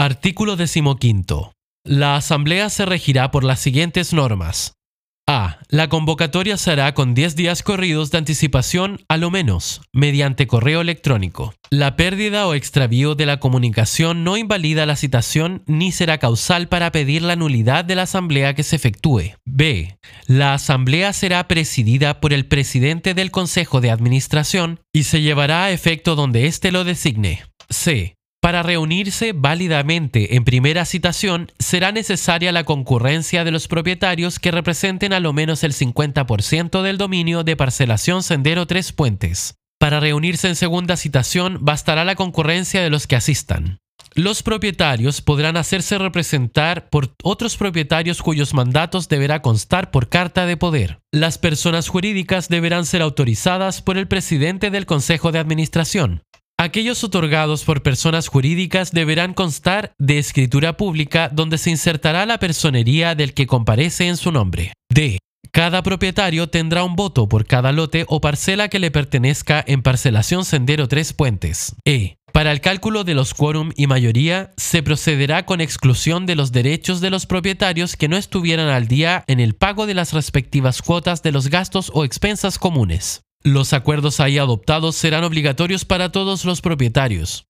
Artículo 15. La Asamblea se regirá por las siguientes normas. A. La convocatoria se hará con 10 días corridos de anticipación a lo menos, mediante correo electrónico. La pérdida o extravío de la comunicación no invalida la citación ni será causal para pedir la nulidad de la asamblea que se efectúe. B. La asamblea será presidida por el presidente del Consejo de Administración y se llevará a efecto donde éste lo designe. C. Para reunirse válidamente en primera citación, será necesaria la concurrencia de los propietarios que representen a lo menos el 50% del dominio de parcelación Sendero Tres Puentes. Para reunirse en segunda citación, bastará la concurrencia de los que asistan. Los propietarios podrán hacerse representar por otros propietarios cuyos mandatos deberá constar por carta de poder. Las personas jurídicas deberán ser autorizadas por el presidente del Consejo de Administración. Aquellos otorgados por personas jurídicas deberán constar de escritura pública donde se insertará la personería del que comparece en su nombre. D. Cada propietario tendrá un voto por cada lote o parcela que le pertenezca en parcelación Sendero Tres Puentes. E. Para el cálculo de los quórum y mayoría, se procederá con exclusión de los derechos de los propietarios que no estuvieran al día en el pago de las respectivas cuotas de los gastos o expensas comunes. Los acuerdos ahí adoptados serán obligatorios para todos los propietarios.